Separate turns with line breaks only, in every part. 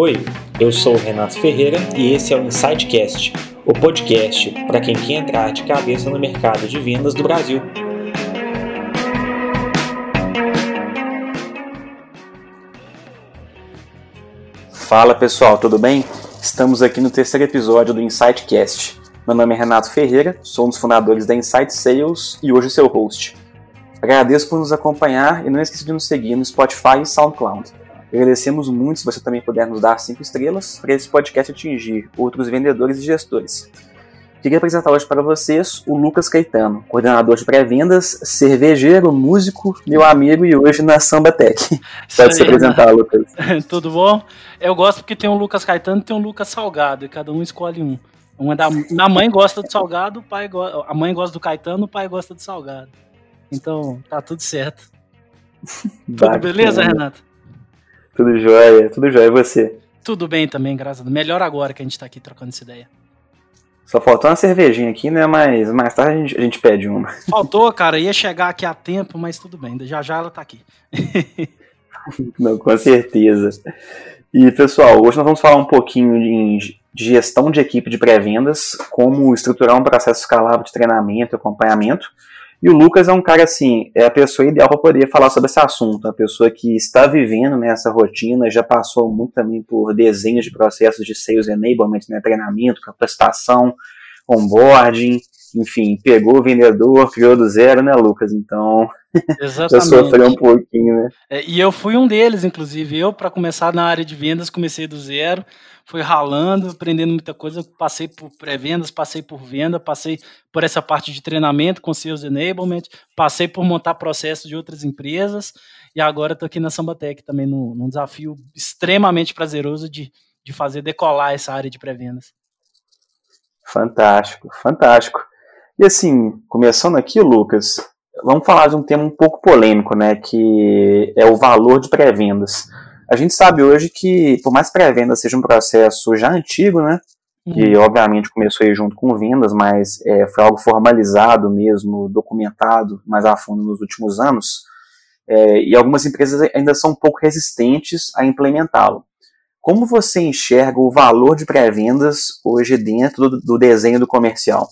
Oi, eu sou o Renato Ferreira e esse é o Insightcast, o podcast para quem quer entrar de cabeça no mercado de vendas do Brasil. Fala pessoal, tudo bem? Estamos aqui no terceiro episódio do Insightcast. Meu nome é Renato Ferreira, sou um dos fundadores da Insight Sales e hoje seu host. Agradeço por nos acompanhar e não esqueça de nos seguir no Spotify e SoundCloud. Agradecemos muito se você também puder nos dar cinco estrelas para esse podcast atingir outros vendedores e gestores. Queria apresentar hoje para vocês o Lucas Caetano, coordenador de pré-vendas, cervejeiro, músico, meu amigo e hoje na Samba Tech. Pode se apresentar, Lucas.
Tudo bom? Eu gosto porque tem um Lucas Caetano e tem um Lucas Salgado, e cada um escolhe um. Uma da, a mãe gosta do salgado, o pai go, a mãe gosta do Caetano, o pai gosta do salgado. Então, tá tudo certo. tudo beleza, Renato?
Tudo jóia, tudo jóia. E você?
Tudo bem também, graças a Deus. Melhor agora que a gente tá aqui trocando essa ideia.
Só faltou uma cervejinha aqui, né? Mas mais tarde a gente, a gente pede uma.
Faltou, cara. Ia chegar aqui a tempo, mas tudo bem. Já já ela tá aqui.
Não, com certeza. E, pessoal, hoje nós vamos falar um pouquinho de gestão de equipe de pré-vendas, como estruturar um processo escalável de treinamento e acompanhamento. E o Lucas é um cara assim, é a pessoa ideal para poder falar sobre esse assunto, a pessoa que está vivendo nessa rotina, já passou muito também por desenhos de processos de sales enablement, né, treinamento, capacitação, onboarding, enfim, pegou o vendedor, criou do zero, né, Lucas? Então,
Exatamente.
eu sofri um pouquinho, né?
É, e eu fui um deles, inclusive. Eu, para começar na área de vendas, comecei do zero, fui ralando, aprendendo muita coisa. Passei por pré-vendas, passei por venda, passei por essa parte de treinamento com Sales Enablement, passei por montar processos de outras empresas e agora estou aqui na Sambatec também num, num desafio extremamente prazeroso de, de fazer decolar essa área de pré-vendas.
Fantástico, fantástico. E assim, começando aqui, Lucas, vamos falar de um tema um pouco polêmico, né, que é o valor de pré-vendas. A gente sabe hoje que, por mais pré-venda seja um processo já antigo, né, que uhum. obviamente começou aí junto com vendas, mas é, foi algo formalizado mesmo, documentado mais a fundo nos últimos anos, é, e algumas empresas ainda são um pouco resistentes a implementá-lo. Como você enxerga o valor de pré-vendas hoje dentro do, do desenho do comercial?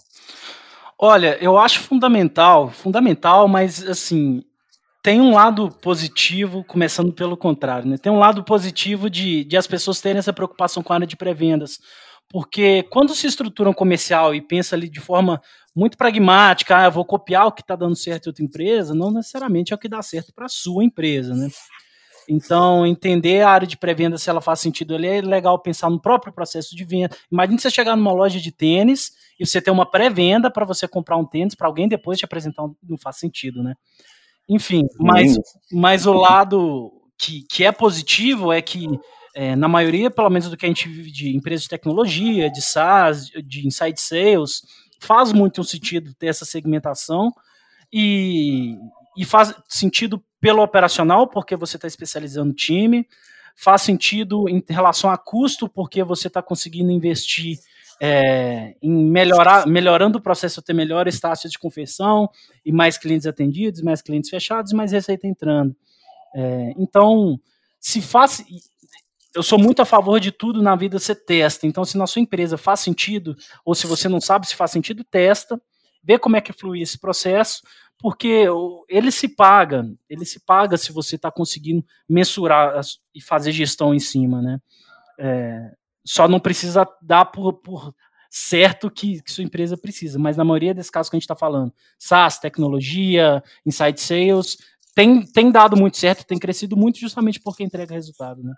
Olha, eu acho fundamental, fundamental, mas assim, tem um lado positivo, começando pelo contrário, né? Tem um lado positivo de, de as pessoas terem essa preocupação com a área de pré-vendas. Porque quando se estrutura um comercial e pensa ali de forma muito pragmática, ah, eu vou copiar o que está dando certo em outra empresa, não necessariamente é o que dá certo para a sua empresa, né? Então, entender a área de pré-venda, se ela faz sentido ali, é legal pensar no próprio processo de venda. Imagine você chegar numa loja de tênis e você ter uma pré-venda para você comprar um tênis para alguém depois te apresentar, um, não faz sentido, né? Enfim, mas, mas o lado que, que é positivo é que, é, na maioria, pelo menos do que a gente vive de empresas de tecnologia, de SaaS, de inside sales, faz muito sentido ter essa segmentação e, e faz sentido pelo operacional, porque você está especializando o time, faz sentido em relação a custo, porque você está conseguindo investir é, em melhorar, melhorando o processo, ter melhores taxas de conversão e mais clientes atendidos, mais clientes fechados, mais receita entrando. É, então, se faz. Eu sou muito a favor de tudo na vida você testa. Então, se na sua empresa faz sentido, ou se você não sabe se faz sentido, testa, vê como é que flui esse processo, porque ele se paga, ele se paga se você está conseguindo mensurar e fazer gestão em cima, né? É, só não precisa dar por, por certo que, que, sua empresa precisa, mas na maioria desses casos que a gente está falando, SaaS, tecnologia, inside sales, tem, tem dado muito certo, tem crescido muito justamente porque entrega resultado, né?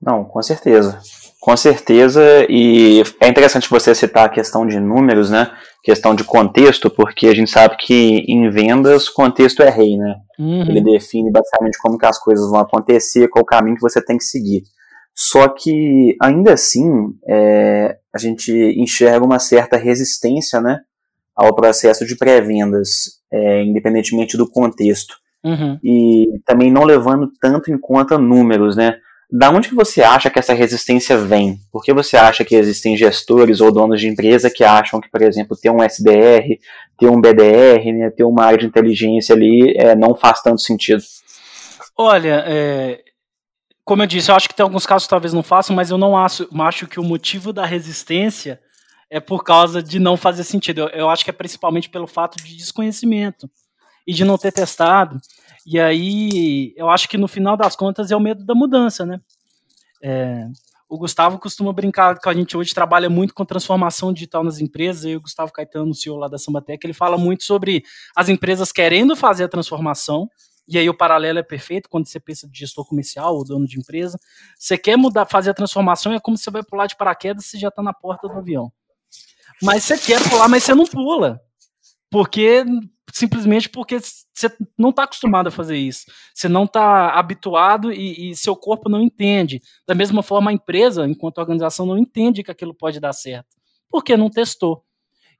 Não, com certeza. Com certeza, e é interessante você citar a questão de números, né? Questão de contexto, porque a gente sabe que em vendas contexto é rei, né? Uhum. Ele define basicamente como que as coisas vão acontecer, qual o caminho que você tem que seguir. Só que, ainda assim, é, a gente enxerga uma certa resistência né, ao processo de pré-vendas, é, independentemente do contexto. Uhum. E também não levando tanto em conta números, né? Da onde que você acha que essa resistência vem? Por que você acha que existem gestores ou donos de empresa que acham que, por exemplo, ter um SDR, ter um BDR, né, ter uma área de inteligência ali é, não faz tanto sentido?
Olha, é, como eu disse, eu acho que tem alguns casos que talvez não façam, mas eu não acho, acho que o motivo da resistência é por causa de não fazer sentido. Eu, eu, acho que é principalmente pelo fato de desconhecimento e de não ter testado. E aí, eu acho que no final das contas é o medo da mudança, né? É, o Gustavo costuma brincar com a gente hoje, trabalha muito com transformação digital nas empresas, e o Gustavo Caetano, o CEO lá da Sambatec, ele fala muito sobre as empresas querendo fazer a transformação, e aí o paralelo é perfeito quando você pensa de gestor comercial ou dono de empresa. Você quer mudar, fazer a transformação, é como se você vai pular de paraquedas e já está na porta do avião. Mas você quer pular, mas você não pula. Porque simplesmente porque você não está acostumado a fazer isso. Você não está habituado e, e, seu corpo não entende. Da mesma forma, a empresa, enquanto organização, não entende que aquilo pode dar certo. Porque não testou.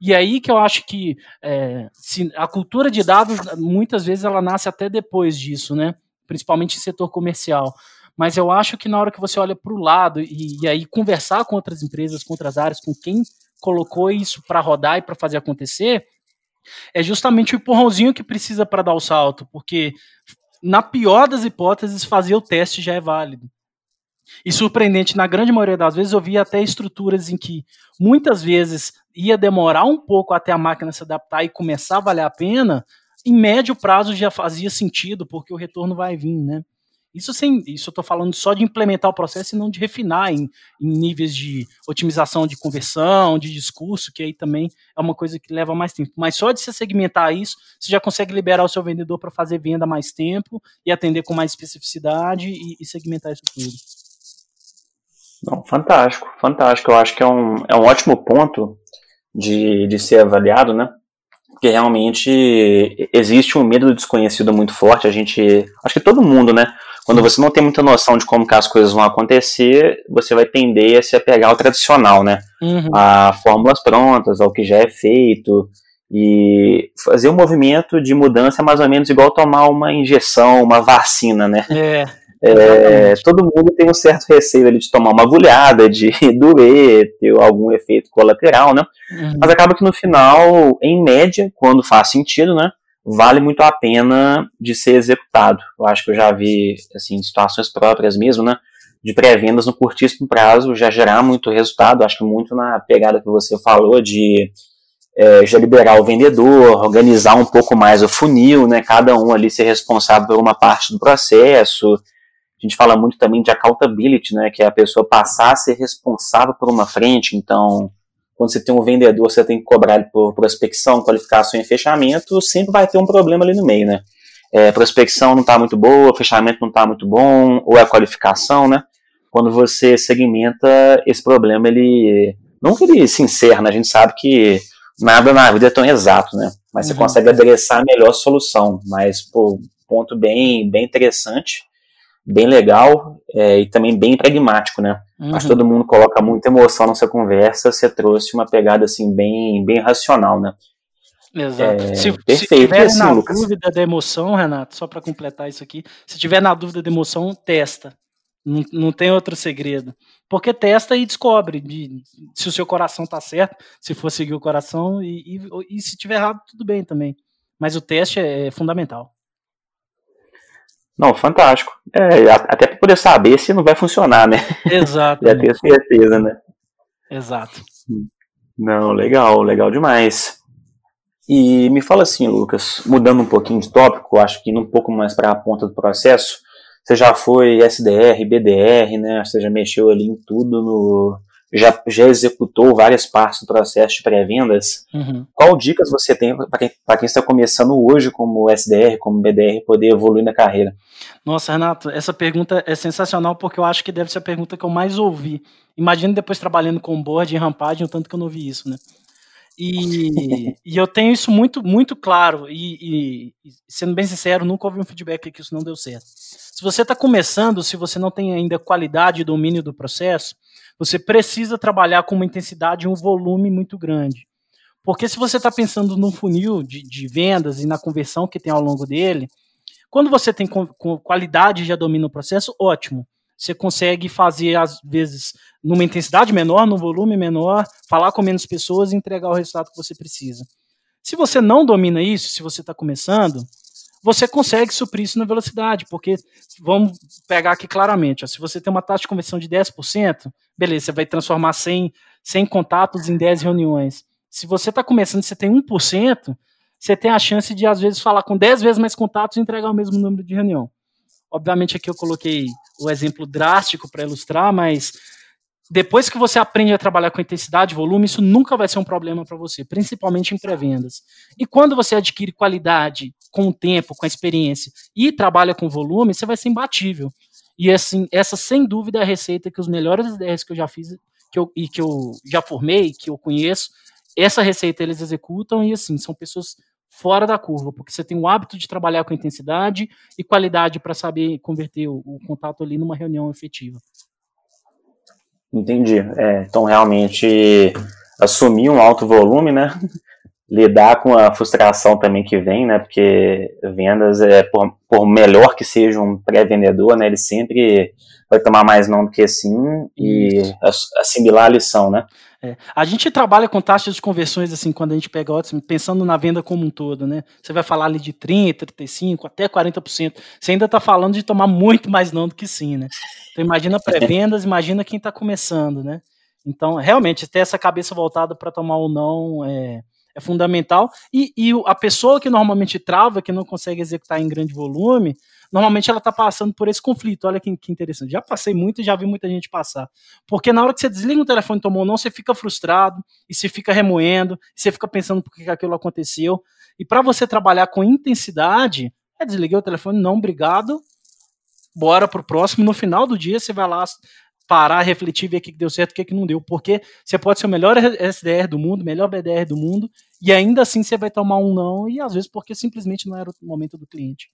E aí que eu acho que é, a cultura de dados, muitas vezes, ela nasce até depois disso, né? Principalmente em setor comercial. Mas eu acho que na hora que você olha para o lado e, e, aí conversar com outras empresas, com outras áreas, com quem colocou isso para rodar e para fazer acontecer, é justamente o empurrãozinho que precisa para dar o salto, porque na pior das hipóteses, fazer o teste já é válido. E surpreendente, na grande maioria das vezes, eu vi até estruturas em que muitas vezes ia demorar um pouco até a máquina se adaptar e começar a valer a pena, em médio prazo já fazia sentido, porque o retorno vai vir, né? Isso sem, isso eu estou falando só de implementar o processo e não de refinar em, em, níveis de otimização de conversão, de discurso, que aí também é uma coisa que leva mais tempo. Mas só de você segmentar isso, você já consegue liberar o seu vendedor para fazer venda mais tempo e atender com mais especificidade e, e segmentar isso tudo.
Não, fantástico, fantástico. Eu acho que é um, é um ótimo ponto de, de ser avaliado, né? Porque realmente existe um medo do desconhecido muito forte. A gente. Acho que todo mundo, né? Quando você não tem muita noção de como que as coisas vão acontecer, você vai tender a se apegar ao tradicional, né? Uhum. A fórmulas prontas, ao que já é feito. E fazer um movimento de mudança é mais ou menos igual tomar uma injeção, uma vacina, né? É. É, todo mundo tem um certo receio ali de tomar uma agulhada, de doer, ter algum efeito colateral, né? Uhum. Mas acaba que no final, em média, quando faz sentido, né? Vale muito a pena de ser executado. Eu acho que eu já vi, assim, situações próprias mesmo, né? De pré-vendas no curtíssimo prazo já gerar muito resultado. Acho que muito na pegada que você falou de é, já liberar o vendedor, organizar um pouco mais o funil, né? Cada um ali ser responsável por uma parte do processo, a gente fala muito também de accountability, né, que é a pessoa passar a ser responsável por uma frente. Então, quando você tem um vendedor, você tem que cobrar ele por prospecção, qualificação e fechamento, sempre vai ter um problema ali no meio, né? É, prospecção não está muito boa, fechamento não está muito bom, ou é a qualificação, né? Quando você segmenta esse problema, ele não que ele se encerra, né? A gente sabe que nada na vida é tão exato, né? Mas uhum. você consegue adereçar a melhor solução. Mas, pô, ponto bem, bem interessante bem legal é, e também bem pragmático, né? Uhum. Acho que todo mundo coloca muita emoção nessa conversa, você trouxe uma pegada assim bem, bem racional, né?
Exato. É, se, perfeito, se tiver assim, na Lucas. dúvida da emoção, Renato, só para completar isso aqui, se tiver na dúvida da emoção, testa. Não, não tem outro segredo. Porque testa e descobre de, se o seu coração tá certo, se for seguir o coração, e, e, e se tiver errado, tudo bem também. Mas o teste é, é fundamental.
Não, fantástico. É, até para poder saber se não vai funcionar, né?
Exato.
Já ter certeza, né?
Exato.
Não, legal, legal demais. E me fala assim, Lucas, mudando um pouquinho de tópico, acho que indo um pouco mais para a ponta do processo, você já foi SDR, BDR, né? Você já mexeu ali em tudo no, já, já executou várias partes do processo de pré-vendas. Uhum. Qual dicas você tem para quem, quem está começando hoje como SDR, como BDR, poder evoluir na carreira?
Nossa, Renato, essa pergunta é sensacional porque eu acho que deve ser a pergunta que eu mais ouvi. Imagina depois trabalhando com board e rampagem, o tanto que eu não ouvi isso, né? E, e eu tenho isso muito, muito claro. E, e, sendo bem sincero, nunca ouvi um feedback que isso não deu certo. Se você está começando, se você não tem ainda qualidade e domínio do processo, você precisa trabalhar com uma intensidade e um volume muito grande. Porque se você está pensando num funil de, de, vendas e na conversão que tem ao longo dele, quando você tem com, com qualidade e já domina o processo, ótimo. Você consegue fazer, às vezes, numa intensidade menor, num volume menor, falar com menos pessoas e entregar o resultado que você precisa. Se você não domina isso, se você está começando, você consegue suprir isso na velocidade, porque vamos pegar aqui claramente, ó, se você tem uma taxa de conversão de 10%, beleza, você vai transformar 100, 100 contatos em 10 reuniões. Se você está começando, você tem 1%, você tem a chance de, às vezes, falar com 10 vezes mais contatos e entregar o mesmo número de reunião. Obviamente, aqui eu coloquei o exemplo drástico para ilustrar, mas depois que você aprende a trabalhar com intensidade e volume, isso nunca vai ser um problema para você, principalmente em pré-vendas. E quando você adquire qualidade com o tempo, com a experiência e trabalha com volume, você vai ser imbatível. E assim, essa sem dúvida é a receita que os melhores ideias que eu já fiz que eu, e que eu já formei, que eu conheço, essa receita eles executam e assim, são pessoas fora da curva, porque você tem o hábito de trabalhar com intensidade e qualidade para saber converter o, o contato ali numa reunião efetiva.
Entendi. É, então, realmente, assumir um alto volume, né? Lidar com a frustração também que vem, né? Porque vendas, é, por, por melhor que seja um pré-vendedor, né? Ele sempre vai tomar mais não do que sim e assimilar a lição, né?
É. A gente trabalha com taxas de conversões, assim, quando a gente pega ótimo, pensando na venda como um todo, né? Você vai falar ali de 30, 35, até 40%. Você ainda está falando de tomar muito mais não do que sim, né? Então imagina pré-vendas, imagina quem está começando, né? Então, realmente, ter essa cabeça voltada para tomar ou não é, é fundamental. E, e, a pessoa que normalmente trava, que não consegue executar em grande volume, normalmente ela está passando por esse conflito. Olha que, que, interessante. Já passei muito e já vi muita gente passar. Porque na hora que você desliga o telefone tomou ou não, você fica frustrado e você fica remoendo, você fica pensando por que aquilo aconteceu. E para você trabalhar com intensidade, é desliguei o telefone, não, obrigado. Bora pro próximo. No final do dia, você vai lá parar, refletir, ver o que deu certo, o que não deu. Porque você pode ser o melhor SDR do mundo, melhor BDR do mundo, e ainda assim você vai tomar um não, e às vezes porque simplesmente não era o momento do cliente.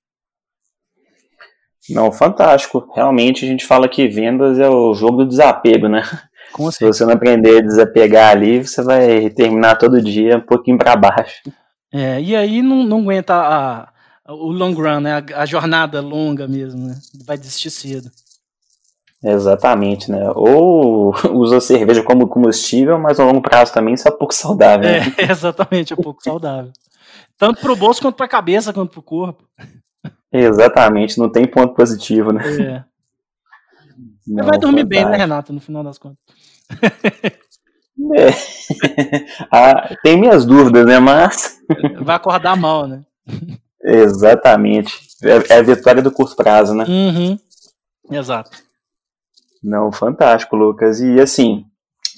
Não, fantástico. Realmente a gente fala que vendas é o jogo do desapego, né? Com Se você não aprender a desapegar ali, você vai terminar todo dia um pouquinho para baixo.
É, e aí não, não aguenta a, o long run, né? A, a, jornada longa mesmo, né? Vai desistir cedo.
Exatamente, né? Ou usa cerveja como combustível, mas a longo prazo também isso é pouco saudável.
Né? É, exatamente, é pouco saudável. Tanto para o bolso quanto para a cabeça, quanto para o corpo.
Exatamente, não tem ponto positivo, né?
É. Não, vai dormir fantástico. bem, né, Renato, no final das contas.
É. ah, tem minhas dúvidas, né? Mas.
Vai acordar mal, né?
Exatamente. É, é a vitória do curto prazo, né?
Uhum. Exato.
Não, fantástico, Lucas. E assim,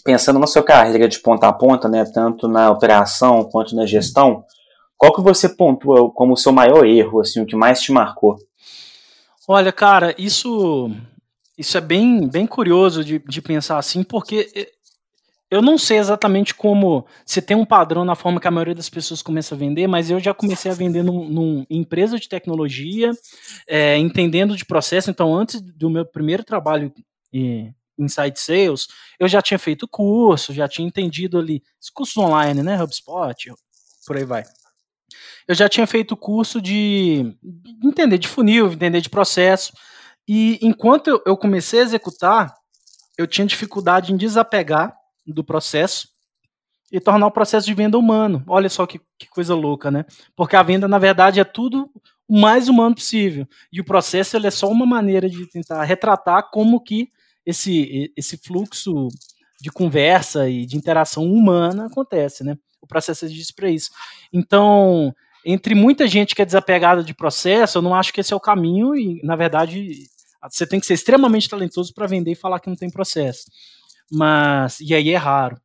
pensando na sua carreira de ponta a ponta, né? Tanto na operação quanto na gestão, qual que você pontua como o seu maior erro, assim, o que mais te marcou?
Olha, cara, isso isso é bem, bem curioso de, de pensar assim, porque eu não sei exatamente como se tem um padrão na forma que a maioria das pessoas começa a vender, mas eu já comecei a vender num, num empresa de tecnologia, é, entendendo de processo. Então, antes do meu primeiro trabalho em Inside Sales, eu já tinha feito curso, já tinha entendido ali, cursos online, né, HubSpot, por aí vai eu já tinha feito curso de entender de funil, entender de processo. E enquanto eu, comecei a executar, eu tinha dificuldade em desapegar do processo e tornar o processo de venda humano. Olha só que, que coisa louca, né? Porque a venda, na verdade, é tudo o mais humano possível. E o processo ele é só uma maneira de tentar retratar como que esse, esse fluxo de conversa e de interação humana acontece, né? O processo existe para isso. Então, entre muita gente que é desapegada de processo, eu não acho que esse é o caminho e, na verdade, você tem que ser extremamente talentoso para vender e falar que não tem processo. Mas, e aí é raro.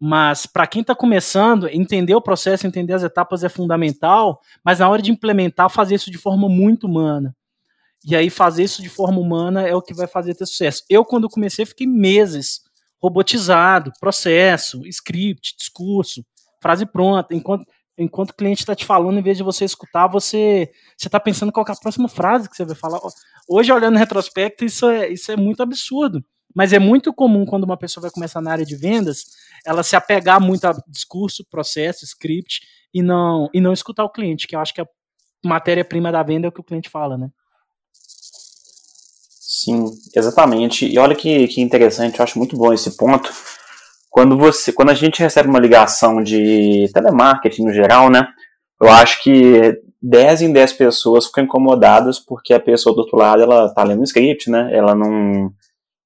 Mas para quem está começando, entender o processo, entender as etapas é fundamental, mas na hora de implementar, fazer isso de forma muito humana. E aí fazer isso de forma humana é o que vai fazer ter sucesso. Eu, quando comecei, fiquei meses robotizado, processo, script, discurso, frase pronta, enquanto enquanto o cliente está te falando, em vez de você escutar, você está pensando qual é a próxima frase que você vai falar. Hoje, olhando retrospecto, isso é, isso é muito absurdo. Mas é muito comum quando uma pessoa vai começar na área de vendas, ela se apegar muito a discurso, processo, script e não, e não escutar o cliente, que eu acho que a matéria-prima da venda é o que o cliente fala, né?
Sim, exatamente. E olha que, que interessante, eu acho muito bom esse ponto, quando você, quando a gente recebe uma ligação de telemarketing no geral, né? Eu acho que 10 em 10 pessoas ficam incomodadas porque a pessoa do outro lado ela tá lendo um script, né? Ela não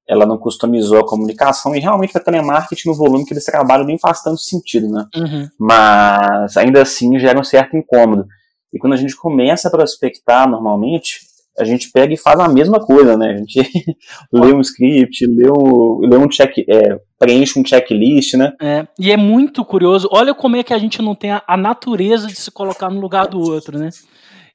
ela não customizou a comunicação e realmente para telemarketing no volume que eles trabalham nem faz tanto sentido, né? Uhum. Mas ainda assim gera um certo incômodo. E quando a gente começa a prospectar normalmente, a gente pega e faz a mesma coisa, né? A gente lê um script, lê um, lê um check, é, preenche um checklist, né?
É, e é muito curioso. Olha como é que a gente não tem a, a natureza de se colocar no lugar do outro, né?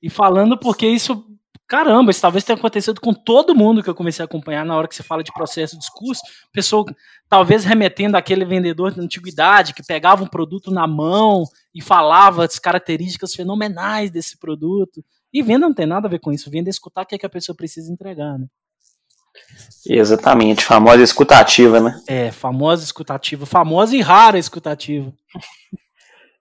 E falando porque isso caramba, isso talvez tenha acontecido com todo mundo que eu comecei a acompanhar na hora que você fala de processo de discurso, pessoa talvez remetendo àquele vendedor da antiguidade que pegava um produto na mão e falava as características fenomenais desse produto. E venda não tem nada a ver com isso, venda é escutar o que, é que a pessoa precisa entregar, né?
Exatamente, famosa escutativa, né?
É, famosa escutativa, famosa e rara escutativa.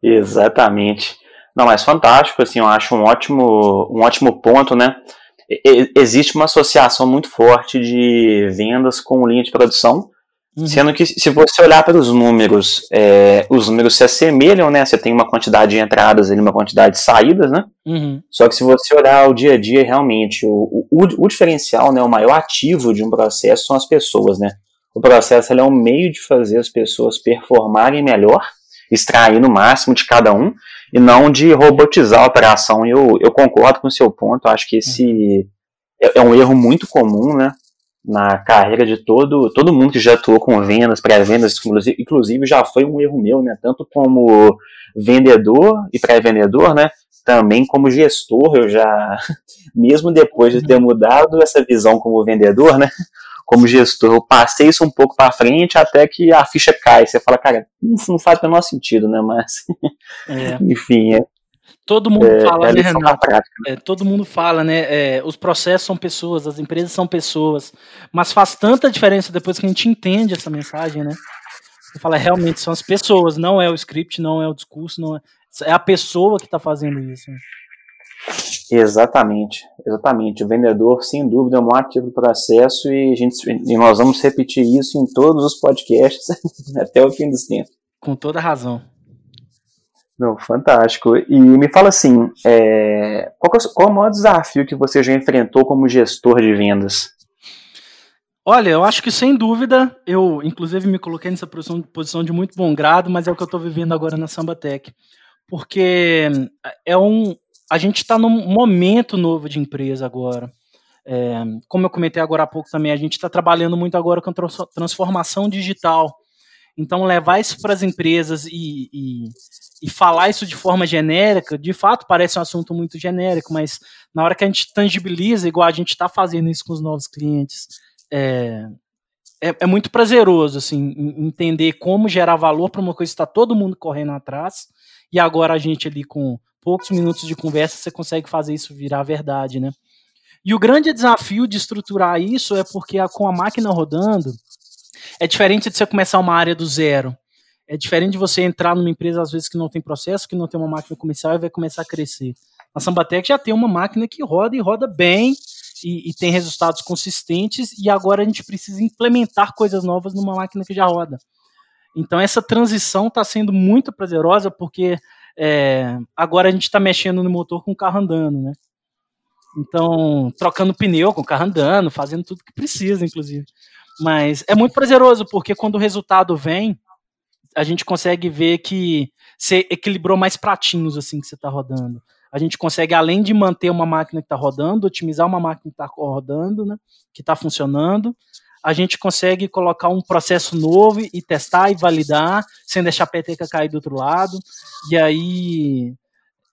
Exatamente. Não, mas fantástico, assim, eu acho um ótimo, um ótimo ponto, né? existe uma associação muito forte de vendas com linha de produção, uhum. sendo que se você olhar para os números, é, os números se assemelham, né? Você tem uma quantidade de entradas e uma quantidade de saídas, né? Uhum. Só que se você olhar o dia a dia, realmente, o, o, o, diferencial, né, o maior ativo de um processo são as pessoas, né? O processo é um meio de fazer as pessoas performarem melhor, extrair no máximo de cada um, e não de robotizar a operação. Eu, eu concordo com o seu ponto, acho que esse é, é um erro muito comum, né? Na carreira de todo, todo mundo que já atuou com vendas, pré-vendas, inclusive já foi um erro meu, né? Tanto como vendedor e pré-vendedor, né? Também como gestor, eu já, mesmo depois de ter mudado essa visão como vendedor, né? como gestor, eu passei isso um pouco para frente até que a ficha cai. Você fala, cara, isso não faz o menor sentido, né? Mas, é. enfim, é,
Todo mundo é, fala, é né, Renato? Né? É, todo mundo fala, né? É, os processos são pessoas, as empresas são pessoas. Mas faz tanta diferença depois que a gente entende essa mensagem, né? Você fala, realmente são as pessoas, não é o script, não é o discurso, não é, é a pessoa que está fazendo isso. Né?
Exatamente, exatamente. O vendedor, sem dúvida, é um ativo do processo e, a gente, e nós vamos repetir isso em todos os podcasts até o fim dos tempos.
Com toda razão.
Não, fantástico. E me fala assim, é, qual, é, qual é o maior desafio que você já enfrentou como gestor de vendas?
Olha, eu acho que sem dúvida, eu inclusive me coloquei nessa posição, posição de muito bom grado, mas é o que eu estou vivendo agora na Sambatec. Porque é um, a gente está num momento novo de empresa agora. É, como eu comentei agora há pouco também, a gente está trabalhando muito agora com transformação digital. Então, levar isso para as empresas e, e, e, falar isso de forma genérica, de fato parece um assunto muito genérico, mas na hora que a gente tangibiliza, igual a gente está fazendo isso com os novos clientes, é, é, é muito prazeroso assim, entender como gerar valor para uma coisa que está todo mundo correndo atrás, e agora a gente ali com poucos minutos de conversa você consegue fazer isso virar verdade, né? E o grande desafio de estruturar isso é porque com a máquina rodando, é diferente de você começar uma área do zero. É diferente de você entrar numa empresa, às vezes, que não tem processo, que não tem uma máquina comercial e vai começar a crescer. A Sambatec já tem uma máquina que roda e roda bem e, e, tem resultados consistentes, e agora a gente precisa implementar coisas novas numa máquina que já roda. Então, essa transição está sendo muito prazerosa, porque é, agora a gente está mexendo no motor com o carro andando, né? Então, trocando pneu com o carro andando, fazendo tudo que precisa, inclusive. Mas é muito prazeroso, porque quando o resultado vem, a gente consegue ver que você equilibrou mais pratinhos assim que você está rodando. A gente consegue, além de manter uma máquina que está rodando, otimizar uma máquina que está rodando, né, que está funcionando, a gente consegue colocar um processo novo e testar e validar, sem deixar a peteca cair do outro lado. E aí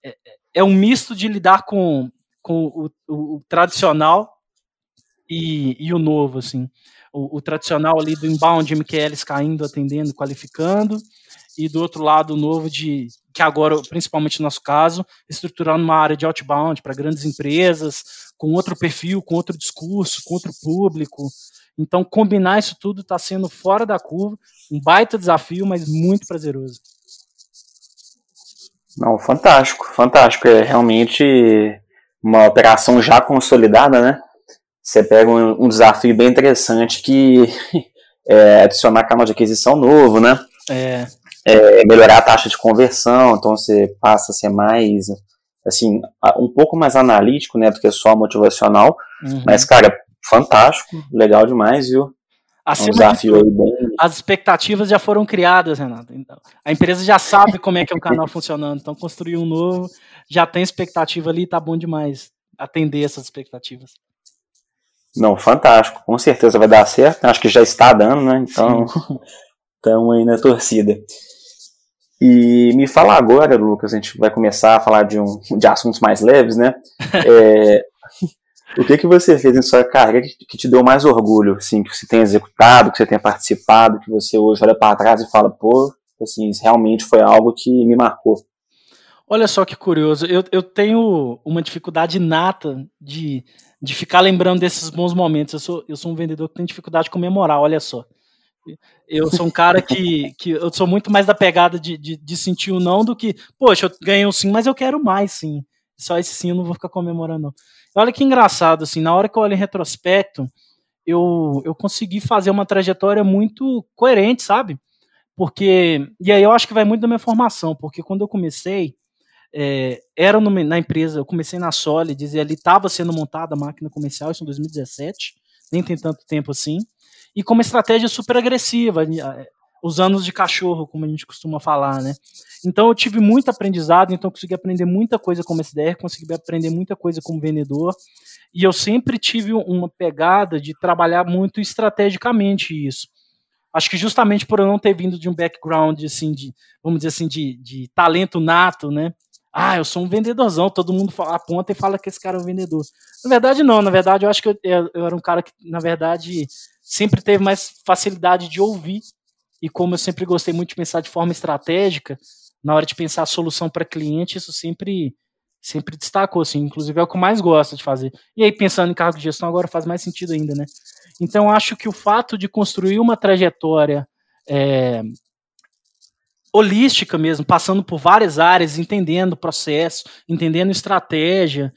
é, é um misto de lidar com, com o, o, o tradicional e, e, o novo, assim. O, o, tradicional ali do inbound, MQLs caindo, atendendo, qualificando, e do outro lado o novo de que agora, principalmente no nosso caso, estruturando uma área de outbound para grandes empresas, com outro perfil, com outro discurso, com outro público, então, combinar isso tudo está sendo fora da curva, um baita desafio, mas muito prazeroso.
Não, fantástico, fantástico. É realmente uma operação já consolidada, né? Você pega um, um desafio bem interessante que é adicionar canal de aquisição novo, né? É. é. melhorar a taxa de conversão, então você passa a ser mais assim, um pouco mais analítico, né, do que só motivacional. Uhum. Mas, cara, fantástico, legal demais, viu?
Acima um desafio aí bem... As expectativas já foram criadas, Renato. Então, a empresa já sabe como é que é o canal funcionando. Então, construir um novo, já tem expectativa ali, tá bom demais atender essas expectativas.
Não, fantástico. Com certeza vai dar certo. Acho que já está dando, né? Então, estamos aí na torcida. E me fala agora, Lucas, a gente vai começar a falar de, um, de assuntos mais leves, né? É, o que que você fez em sua carreira que, que, te deu mais orgulho, assim, que você tem executado, que você tenha participado, que você hoje olha para trás e fala, pô, assim, realmente foi algo que me marcou.
Olha só que curioso, eu, eu tenho uma dificuldade nata de, de ficar lembrando desses bons momentos. Eu sou, eu sou um vendedor que tem dificuldade de comemorar, olha só. Eu sou um cara que, que eu sou muito mais da pegada de, de, de sentir o não do que, poxa, eu ganhei um sim, mas eu quero mais sim. Só esse sim eu não vou ficar comemorando. Não. Olha que engraçado, assim, na hora que eu olho em retrospecto, eu, eu consegui fazer uma trajetória muito coerente, sabe? Porque, e aí eu acho que vai muito da minha formação, porque quando eu comecei, é, era no, na empresa, eu comecei na Solid, e ali estava sendo montada a máquina comercial, isso em 2017, nem tem tanto tempo assim, e com uma estratégia super agressiva, os anos de cachorro, como a gente costuma falar, né? Então eu tive muito aprendizado, então consegui aprender muita coisa como SDR, consegui aprender muita coisa como vendedor, e eu sempre tive uma pegada de trabalhar muito estrategicamente isso. Acho que justamente por eu não ter vindo de um background assim de, vamos dizer assim, de, de talento nato, né? Ah, eu sou um vendedorzão, todo mundo aponta e fala que esse cara é um vendedor. Na verdade, não, na verdade, eu acho que eu, eu era um cara que, na verdade, sempre teve mais facilidade de ouvir e como eu sempre gostei muito de pensar de forma estratégica, na hora de pensar a solução para cliente, isso sempre sempre destacou, assim, inclusive é o que eu mais gosto de fazer. E aí, pensando em cargo de gestão, agora faz mais sentido ainda, né? Então, acho que o fato de construir uma trajetória é, holística mesmo, passando por várias áreas, entendendo o processo, entendendo estratégia,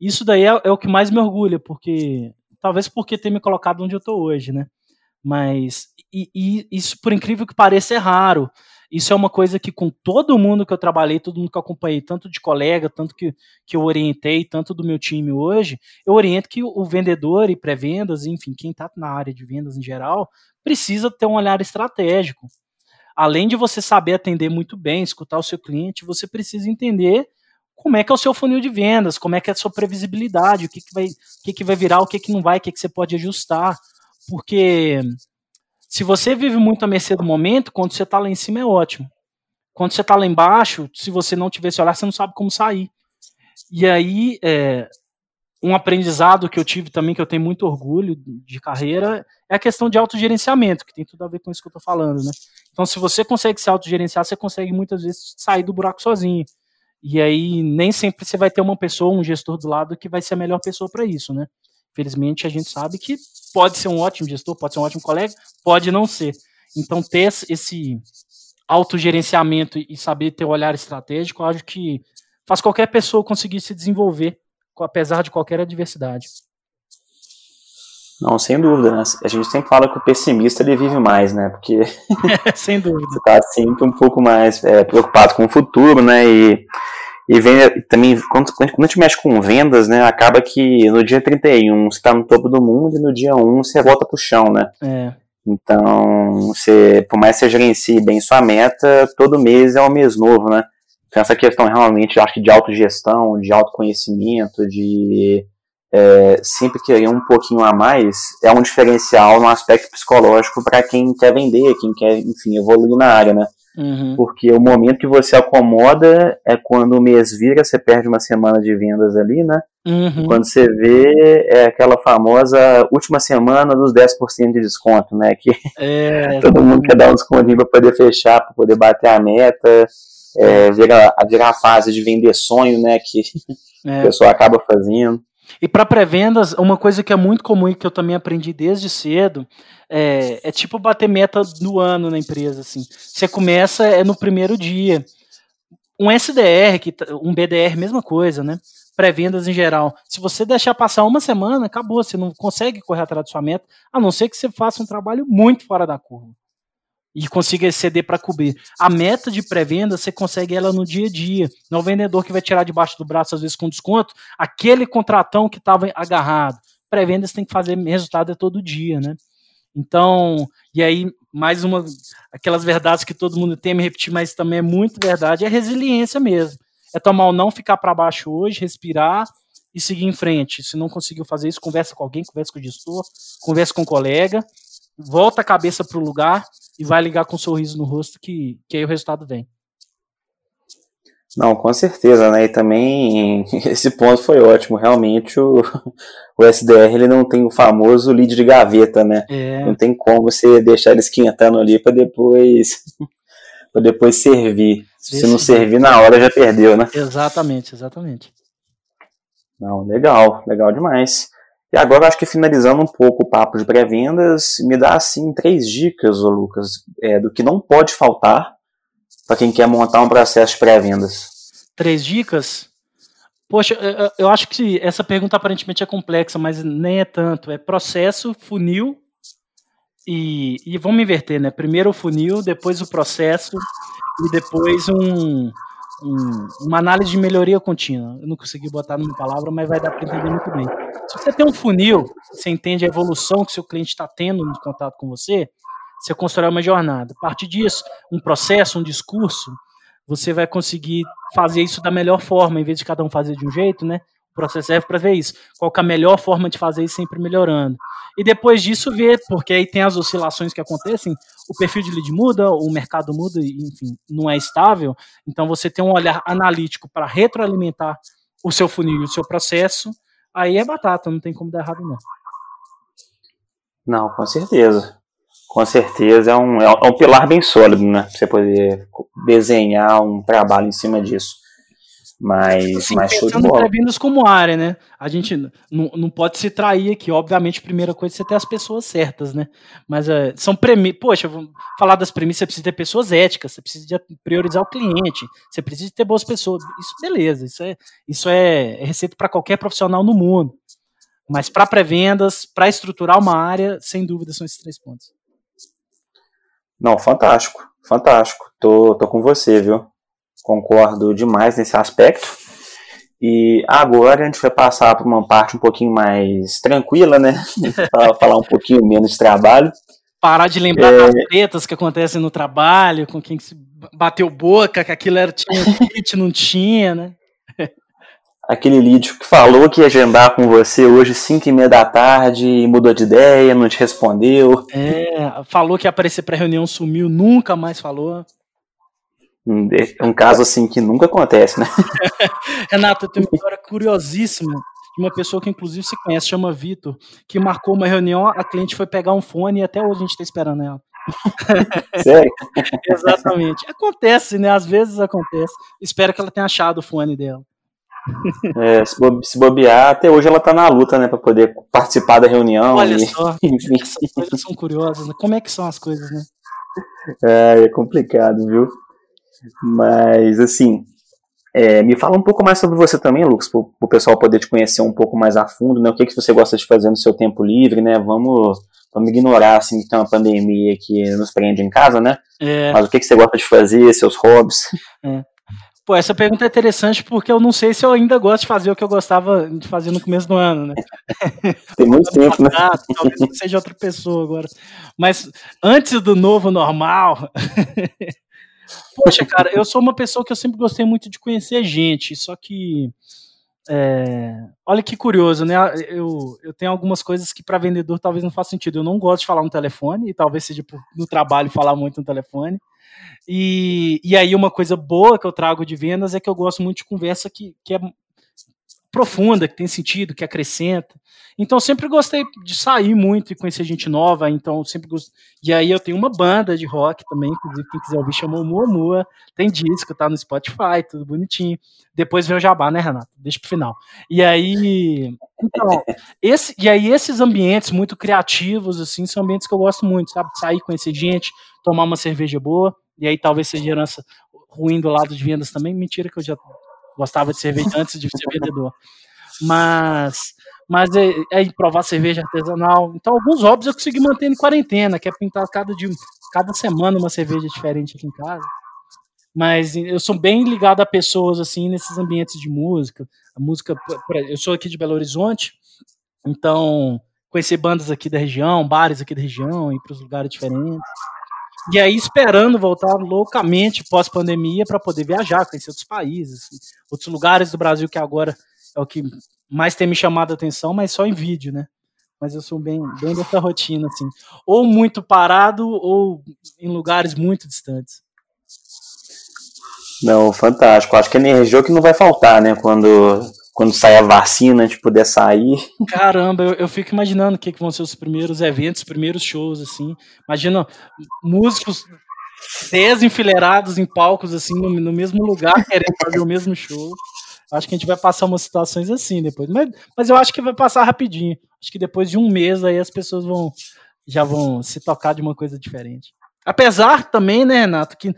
isso daí é, é o que mais me orgulha, porque talvez porque ter me colocado onde eu estou hoje, né? Mas e, e, isso, por incrível que pareça, é raro. Isso é uma coisa que, com todo mundo que eu trabalhei, todo mundo que eu acompanhei, tanto de colega, tanto que, que eu orientei, tanto do meu time hoje, eu oriento que o vendedor e pré-vendas, enfim, quem está na área de vendas em geral, precisa ter um olhar estratégico. Além de você saber atender muito bem, escutar o seu cliente, você precisa entender como é que é o seu funil de vendas, como é que é a sua previsibilidade, o que, que, vai, o que, que vai virar, o que, que não vai, o que, que você pode ajustar. Porque se você vive muito à mercê do momento, quando você está lá em cima é ótimo. Quando você está lá embaixo, se você não tiver esse olhar, você não sabe como sair. E aí, é, um aprendizado que eu tive também, que eu tenho muito orgulho de carreira, é a questão de autogerenciamento, que tem tudo a ver com isso que eu estou falando, né? Então, se você consegue se autogerenciar, você consegue muitas vezes sair do buraco sozinho. E aí, nem sempre você vai ter uma pessoa, um gestor do lado, que vai ser a melhor pessoa para isso, né? Felizmente, a gente sabe que pode ser um ótimo gestor, pode ser um ótimo colega, pode não ser. Então, ter esse autogerenciamento e saber ter o um olhar estratégico, acho que faz qualquer pessoa conseguir se desenvolver, apesar de qualquer adversidade.
Não, sem dúvida, né? A gente sempre fala que o pessimista ele vive mais, né? Porque
sem dúvida.
você está sempre um pouco mais é, preocupado com o futuro, né? E e vem também, quando, quando a gente mexe com vendas, né, acaba que no dia 31 você está no topo do mundo e no dia 1 você volta pro chão, né?
É.
Então, você, por mais que você gerencie bem sua meta, todo mês é um mês novo, né? Então, essa questão realmente, acho que de autogestão, de autoconhecimento, de é, sempre querer um pouquinho a mais, é um diferencial no aspecto psicológico para quem quer vender, quem quer, enfim, evoluir na área, né?
Uhum.
Porque o momento que você acomoda é quando o mês vira, você perde uma semana de vendas ali, né?
Uhum.
Quando você vê, é aquela famosa última semana dos 10% de desconto, né? Que
é,
todo mundo quer dar um descontinho para poder fechar, para poder bater a meta. É, vira, vira a fase de vender sonho, né? Que é. a pessoa acaba fazendo.
E para pré-vendas, uma coisa que é muito comum e que eu também aprendi desde cedo é, é, tipo bater meta do ano na empresa. Assim. Você começa é no primeiro dia. Um SDR, que, tá, um BDR, mesma coisa, né? Pré-vendas em geral. Se você deixar passar uma semana, acabou. Você não consegue correr atrás da sua meta, a não ser que você faça um trabalho muito fora da curva. E consiga exceder para cobrir. A meta de pré-venda, você consegue ela no dia a dia. Não é o vendedor que vai tirar debaixo do braço, às vezes com desconto, aquele contratão que estava agarrado. Pré-venda você tem que fazer resultado é todo dia, né? Então, e aí, mais uma, aquelas verdades que todo mundo tem me repetir, mas também é muito verdade, é resiliência mesmo. É tomar o não, ficar para baixo hoje, respirar e seguir em frente. Se não conseguiu fazer isso, conversa com alguém, conversa com o gestor, conversa com o um colega, volta a cabeça para o lugar e vai ligar com um sorriso no rosto que, que aí o resultado vem.
Não, com certeza, né? E também esse ponto foi ótimo. Realmente o, o SDR ele não tem o famoso lead de gaveta, né? É. Não tem como você deixar ele esquentando ali para depois para depois servir. Se não servir na hora já perdeu, né?
Exatamente, exatamente.
Não, legal, legal demais. E agora acho que finalizando um pouco o papo de pré-vendas, me dá assim três dicas, ô Lucas, é, do que não pode faltar para quem quer montar um processo de pré-vendas.
Três dicas? Poxa, eu acho que essa pergunta aparentemente é complexa, mas nem é tanto. É processo, funil e, e vamos inverter, né? Primeiro o funil, depois o processo e depois um, um, uma análise de melhoria contínua. Eu não consegui botar numa palavra, mas vai dar para entender muito bem. Se você tem um funil, você entende a evolução que seu cliente está tendo no contato com você, você constrói uma jornada. A partir disso, um processo, um discurso, você vai conseguir fazer isso da melhor forma, em vez de cada um fazer de um jeito, né? O processo serve para ver isso. Qual é a melhor forma de fazer isso sempre melhorando. E depois disso ver, porque aí tem as oscilações que acontecem, o perfil de lead muda, o mercado muda, enfim, não é estável. Então você tem um olhar analítico para retroalimentar o seu funil, o seu processo, aí é batata, não tem como dar errado não.
Não, com certeza com certeza é um, é um pilar bem sólido, né? Pra você poder desenhar um trabalho em cima disso. Mas, assim, mas show de bola.
vendas como área, né? A gente não, não pode se trair aqui. Obviamente, a primeira coisa é você ter as pessoas certas, né? Mas uh, são premissas. Poxa, vamos falar das premissas, você precisa ter pessoas éticas, você precisa priorizar o cliente, você precisa ter boas pessoas. Isso, beleza, isso é, isso é receita para qualquer profissional no mundo. Mas para pré-vendas, para estruturar uma área, sem dúvida, são esses três pontos.
Não, fantástico, fantástico. Tô, tô com você, viu? Concordo demais nesse aspecto. E agora a gente vai passar para uma parte um pouquinho mais tranquila, né? falar um pouquinho menos de trabalho.
Parar de lembrar é... das tretas que acontecem no trabalho, com quem se bateu boca, que aquilo era tinha kit, não tinha, né?
aquele lead que falou que ia agendar com você hoje 5 e meia da tarde, mudou de ideia, não te respondeu.
É, falou que ia aparecer para reunião, sumiu, nunca mais falou.
É um caso assim que nunca acontece, né?
Renato, eu tenho uma história curiosíssima de uma pessoa que inclusive se conhece, chama Vitor, que marcou uma reunião, a cliente foi pegar um fone e até hoje a gente está esperando ela.
Sério?
Exatamente. Acontece, né? Às vezes acontece. Espero que ela tenha achado o fone dela.
É, se, bobear, até hoje ela tá na luta, né, para poder participar da reunião.
Olha e, só, essas coisas são curiosas, né? Como é que são as coisas, né?
É, é complicado, viu? Mas, assim, é, me fala um pouco mais sobre você também, Lucas, para o pessoal poder te conhecer um pouco mais a fundo, né? O que, que você gosta de fazer no seu tempo livre, né? Vamos, vamos ignorar, assim, que tem uma pandemia que nos prende em casa, né? É. Mas o que, que você gosta de fazer, seus hobbies?
É. Pô, essa pergunta é interessante porque eu não sei se eu ainda gosto de fazer o que eu gostava de fazer no começo do ano, né?
Tem muito tempo, né?
Talvez seja outra pessoa agora. Mas antes do novo normal. Poxa, cara, eu sou uma pessoa que eu sempre gostei muito de conhecer gente, só que. É, olha que curioso, né? Eu, eu tenho algumas coisas que para vendedor talvez não faça sentido. Eu não gosto de falar no telefone, e talvez seja no trabalho falar muito no telefone. E, e aí uma coisa boa que eu trago de vendas é que eu gosto muito de conversa que, que é profunda, que tem sentido, que acrescenta. Então sempre gostei de sair muito e conhecer gente nova, então sempre gost... E aí eu tenho uma banda de rock também, inclusive quem quiser ouvir chamou Mua Mua, tem disco, tá no Spotify, tudo bonitinho. Depois vem o jabá, né, Renato? Deixa pro final. E aí, então, esse e aí esses ambientes muito criativos assim, são ambientes que eu gosto muito, sabe? Sair, conhecer gente, tomar uma cerveja boa, e aí talvez seja herança ruim do lado de vendas também. Mentira que eu já gostava de cerveja antes de ser vendedor. Mas, mas é, é provar cerveja artesanal. Então, alguns hobbies eu consegui manter em quarentena, que é pintar cada, dia, cada semana uma cerveja diferente aqui em casa. Mas eu sou bem ligado a pessoas, assim, nesses ambientes de música. A música, eu sou aqui de Belo Horizonte, então conhecer bandas aqui da região, bares aqui da região, ir para os lugares diferentes. E aí, esperando voltar loucamente pós-pandemia para poder viajar, conhecer outros países, assim, outros lugares do Brasil que agora é o que mais tem me chamado a atenção, mas só em vídeo, né? Mas eu sou bem, bem dessa rotina, assim. Ou muito parado, ou em lugares muito distantes.
Não, fantástico. Acho que energia é que não vai faltar, né? Quando, quando sair a vacina, a gente puder sair.
Caramba, eu, eu fico imaginando o que, que vão ser os primeiros eventos, os primeiros shows, assim. Imagina músicos desenfileirados em palcos, assim, no, no mesmo lugar, querendo fazer o mesmo show. Acho que a gente vai passar umas situações assim depois. Mas, mas eu acho que vai passar rapidinho. Acho que depois de um mês aí as pessoas vão já vão se tocar de uma coisa diferente. Apesar também, né, Renato, que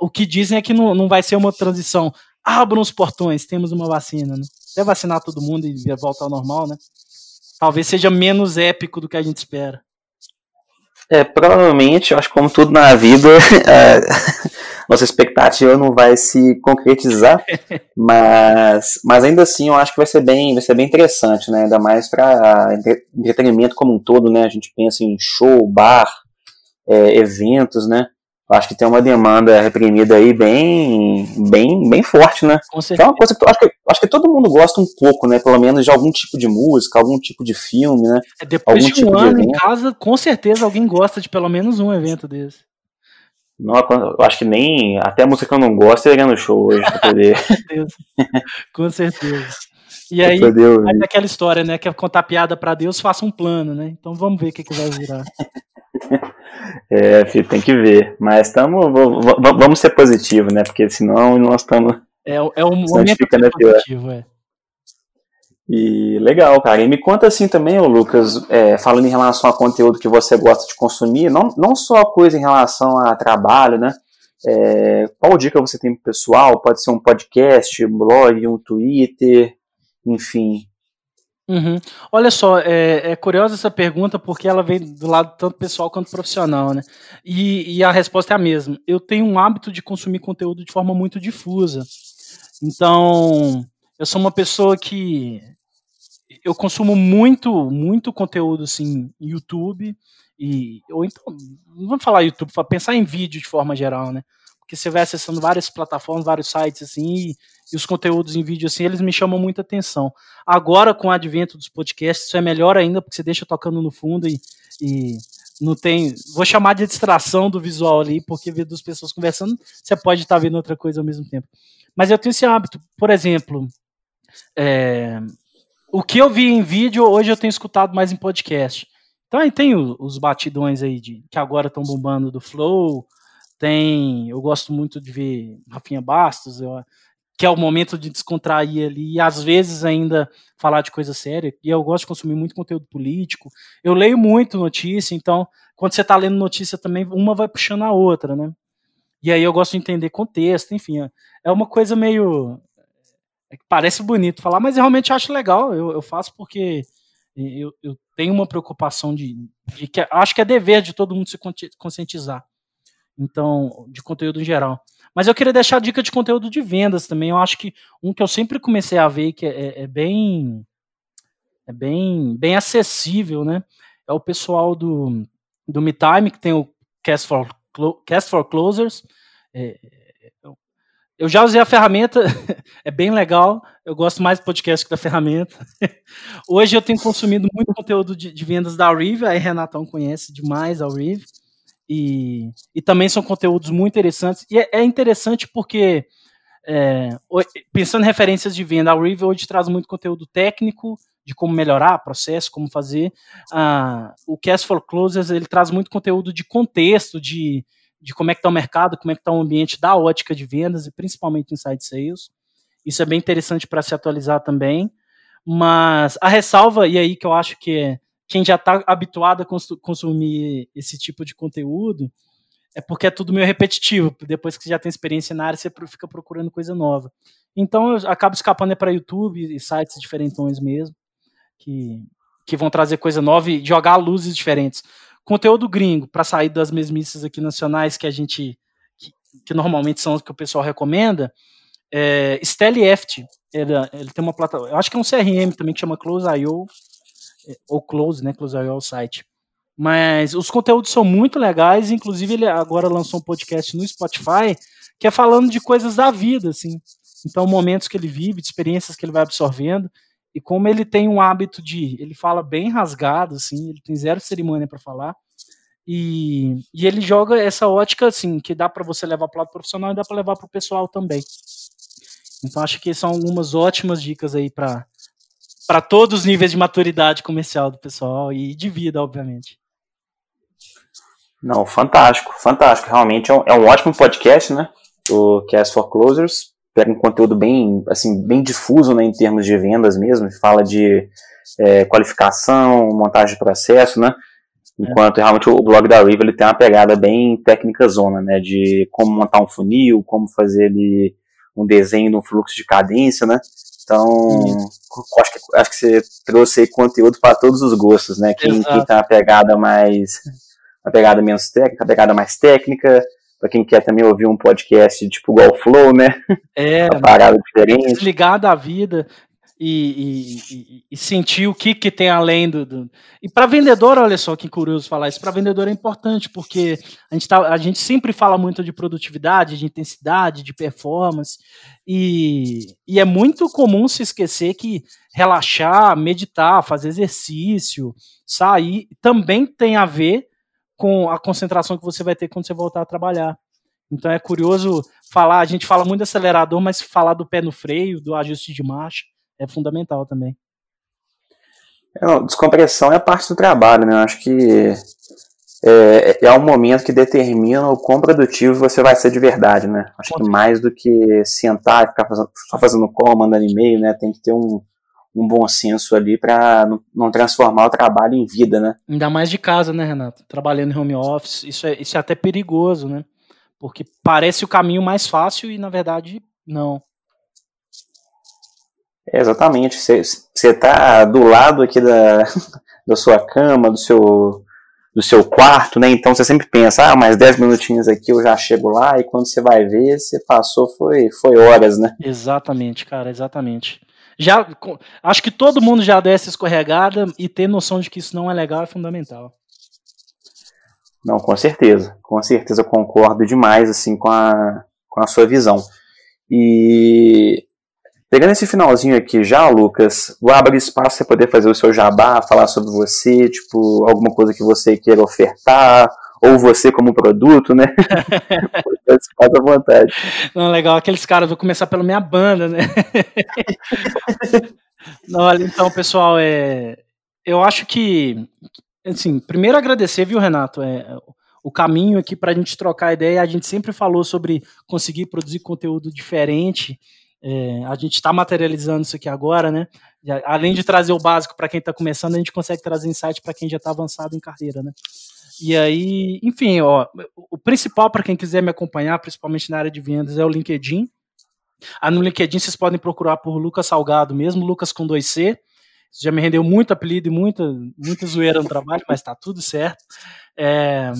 o que dizem é que não, não vai ser uma transição. Abram os portões, temos uma vacina, né? Até vacinar todo mundo e voltar ao normal, né? Talvez seja menos épico do que a gente espera.
É, provavelmente, eu acho que como tudo na vida, é, nossa expectativa não vai se concretizar, mas, mas ainda assim eu acho que vai ser bem, vai ser bem interessante, né? Ainda mais para entretenimento como um todo, né? A gente pensa em show, bar, é, eventos, né? Acho que tem uma demanda reprimida aí bem, bem, bem forte, né? Com certeza. Que é uma coisa que eu acho, que acho que todo mundo gosta um pouco, né? Pelo menos de algum tipo de música, algum tipo de filme, né?
É, depois algum de um tipo ano de em casa, com certeza alguém gosta de pelo menos um evento desse.
Não, eu acho que nem. Até a música que eu não gosto iria no show hoje pra poder.
Com certeza. E aí, aí aquela história, né? Que é contar piada para Deus, faça um plano, né? Então vamos ver o que, que vai virar.
É, filho, tem que ver. Mas tamo, vamos ser positivo, né? Porque senão nós estamos.
É, é um momento fica, positivo, é.
E legal, cara. E me conta assim também, ô Lucas, é, falando em relação a conteúdo que você gosta de consumir, não, não só coisa em relação a trabalho, né? É, qual dica você tem pro pessoal? Pode ser um podcast, um blog, um Twitter, enfim.
Uhum. Olha só, é, é curiosa essa pergunta porque ela vem do lado tanto pessoal quanto profissional, né? E, e a resposta é a mesma. Eu tenho um hábito de consumir conteúdo de forma muito difusa. Então, eu sou uma pessoa que eu consumo muito, muito conteúdo assim, YouTube e ou então, não vamos falar YouTube, pensar em vídeo de forma geral, né? Porque você vai acessando várias plataformas, vários sites assim, e, e os conteúdos em vídeo assim, eles me chamam muita atenção. Agora com o advento dos podcasts, isso é melhor ainda porque você deixa tocando no fundo e, e não tem, vou chamar de distração do visual ali, porque ver duas pessoas conversando, você pode estar vendo outra coisa ao mesmo tempo. Mas eu tenho esse hábito, por exemplo, é, o que eu vi em vídeo, hoje eu tenho escutado mais em podcast. Então aí tem os batidões aí de que agora estão bombando do Flow. Tem, eu gosto muito de ver Rafinha Bastos, eu, que é o momento de descontrair ali e às vezes ainda falar de coisa séria. E eu gosto de consumir muito conteúdo político. Eu leio muito notícia, então quando você está lendo notícia também, uma vai puxando a outra, né? E aí eu gosto de entender contexto, enfim, é uma coisa meio é parece bonito falar, mas eu realmente acho legal. Eu, eu faço porque eu, eu, tenho uma preocupação de, de, que acho que é dever de todo mundo se conscientizar. Então, de conteúdo em geral. Mas eu queria deixar a dica de conteúdo de vendas também. Eu acho que um que eu sempre comecei a ver que é, é, é bem é bem bem acessível, né? É o pessoal do do MeTime que tem o Cast for Cast for Closers. É, eu já usei a ferramenta, é bem legal. Eu gosto mais do podcast que da ferramenta. Hoje eu tenho consumido muito conteúdo de, de vendas da Rive, aí Renatão conhece demais a Rive. E, e também são conteúdos muito interessantes. E é, é interessante porque, é, pensando em referências de venda, a Rive hoje traz muito conteúdo técnico, de como melhorar processo, como fazer. Ah, o Cast for Closers ele traz muito conteúdo de contexto, de de como é que está o mercado, como é que está o ambiente da ótica de vendas e principalmente inside sales. Isso é bem interessante para se atualizar também. Mas a ressalva, e aí que eu acho que é, quem já está habituado a consumir esse tipo de conteúdo, é porque é tudo meio repetitivo. Depois que você já tem experiência na área, você fica procurando coisa nova. Então eu acabo escapando para YouTube e sites diferentões mesmo, que, que vão trazer coisa nova e jogar luzes diferentes. Conteúdo gringo, para sair das mesmices aqui nacionais que a gente. que, que normalmente são os que o pessoal recomenda. É, Steli Eft, ele, ele, tem uma plataforma, eu acho que é um CRM também que chama Close.io, é, ou Close, né? Close.io é o site. Mas os conteúdos são muito legais, inclusive ele agora lançou um podcast no Spotify que é falando de coisas da vida, assim. Então, momentos que ele vive, de experiências que ele vai absorvendo, e como ele tem um hábito de. Ele fala bem rasgado, assim, ele tem zero cerimônia para falar. E, e ele joga essa ótica, assim, que dá para você levar para o lado profissional e dá para levar para o pessoal também. Então, acho que são algumas ótimas dicas aí para para todos os níveis de maturidade comercial do pessoal e de vida, obviamente.
Não, fantástico, fantástico. Realmente é um, é um ótimo podcast, né? O Cast for Closers. Pega um conteúdo bem, assim, bem difuso, né, em termos de vendas mesmo. Fala de é, qualificação, montagem de processo, né? Enquanto é. realmente o blog da Riva ele tem uma pegada bem técnica zona, né? De como montar um funil, como fazer ali um desenho no fluxo de cadência, né? Então, acho que, acho que você trouxe conteúdo para todos os gostos, né? Quem, quem tá na pegada mais. uma pegada menos técnica, uma pegada mais técnica, para quem quer também ouvir um podcast tipo igual Flow, né?
É, uma parada diferente. Desligar da vida e, e, e, sentir o que, que tem além do. do... E para vendedor, olha só que curioso falar isso, para vendedor é importante, porque a gente, tá, a gente sempre fala muito de produtividade, de intensidade, de performance, e, e é muito comum se esquecer que relaxar, meditar, fazer exercício, sair, também tem a ver com a concentração que você vai ter quando você voltar a trabalhar. Então é curioso falar, a gente fala muito do acelerador, mas falar do pé no freio, do ajuste de marcha, é fundamental também.
É, não, descompressão é parte do trabalho, né? Eu acho que é, é um momento que determina o quão produtivo você vai ser de verdade, né? Acho que mais do que sentar e ficar fazendo, só fazendo call, mandando e-mail, né? Tem que ter um, um bom senso ali para não, não, transformar o trabalho em vida, né?
Ainda mais de casa, né, Renato? Trabalhando em home office, isso é, isso é até perigoso, né? Porque parece o caminho mais fácil e, na verdade, não.
É, exatamente. Você está do lado aqui da, da sua cama, do seu, do seu quarto, né? Então você sempre pensa, ah, mais 10 minutinhos aqui eu já chego lá, e quando você vai ver, você passou, foi, foi horas, né?
Exatamente, cara, exatamente. Já, acho que todo mundo já desce escorregada e ter noção de que isso não é legal é fundamental.
Não, com certeza. Com certeza concordo demais assim com a, com a sua visão. E Pegando esse finalzinho aqui já, Lucas, vou abrir espaço para você poder fazer o seu jabá, falar sobre você, tipo, alguma coisa que você queira ofertar, ou você como produto, né? Faz à vontade.
Não, legal, aqueles caras, vou começar pela minha banda, né? Não, olha, então, pessoal, é, eu acho que, assim, primeiro agradecer, viu, Renato, é, o caminho aqui para a gente trocar ideia, a gente sempre falou sobre conseguir produzir conteúdo diferente, é, a gente está materializando isso aqui agora, né? Além de trazer o básico para quem está começando, a gente consegue trazer insight para quem já está avançado em carreira, né? E aí, enfim, ó, o principal para quem quiser me acompanhar, principalmente na área de vendas, é o LinkedIn. Ah, no LinkedIn vocês podem procurar por Lucas Salgado mesmo, Lucas com 2C. Isso já me rendeu muito apelido e muita, muita zoeira no trabalho, mas está tudo certo. É,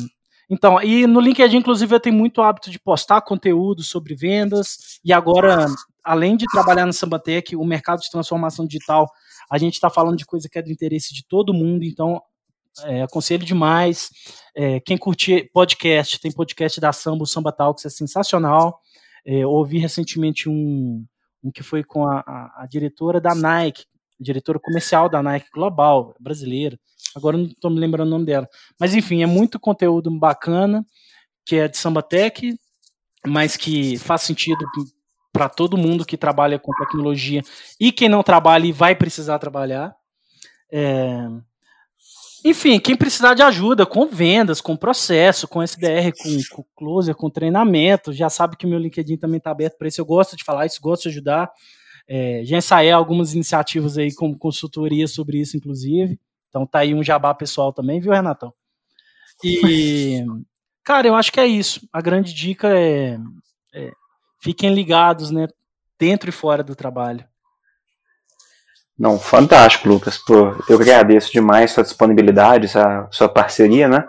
então, e no LinkedIn, inclusive, eu tenho muito hábito de postar conteúdo sobre vendas, e agora, além de trabalhar na Sambatec, o mercado de transformação digital, a gente está falando de coisa que é do interesse de todo mundo, então é, aconselho demais. É, quem curtir podcast, tem podcast da Samba, o Samba Talks, é sensacional. É, ouvi recentemente um, um que foi com a, a, a diretora da Nike, diretora comercial da Nike Global, brasileira. Agora não estou me lembrando o nome dela. Mas enfim, é muito conteúdo bacana, que é de Samba Tech, mas que faz sentido para todo mundo que trabalha com tecnologia e quem não trabalha e vai precisar trabalhar. É... Enfim, quem precisar de ajuda com vendas, com processo, com SDR, com, com closer, com treinamento, já sabe que o meu LinkedIn também está aberto para isso. Eu gosto de falar isso, gosto de ajudar. É, já ensaiei algumas iniciativas aí com consultoria sobre isso, inclusive. Então tá aí um jabá pessoal também, viu, Renatão? E, cara, eu acho que é isso. A grande dica é fiquem ligados, né? Dentro e fora do trabalho.
Não, fantástico, Lucas. Pô, eu agradeço demais sua disponibilidade, sua, sua parceria, né?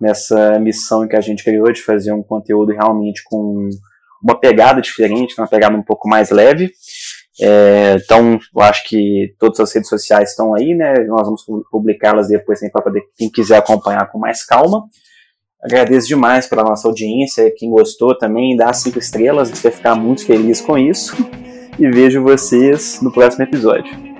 Nessa missão que a gente criou de fazer um conteúdo realmente com uma pegada diferente, uma pegada um pouco mais leve. É, então, eu acho que todas as redes sociais estão aí, né? Nós vamos publicá-las depois para poder quem quiser acompanhar com mais calma. Agradeço demais pela nossa audiência, quem gostou também, dá cinco estrelas, a gente vai ficar muito feliz com isso. E vejo vocês no próximo episódio.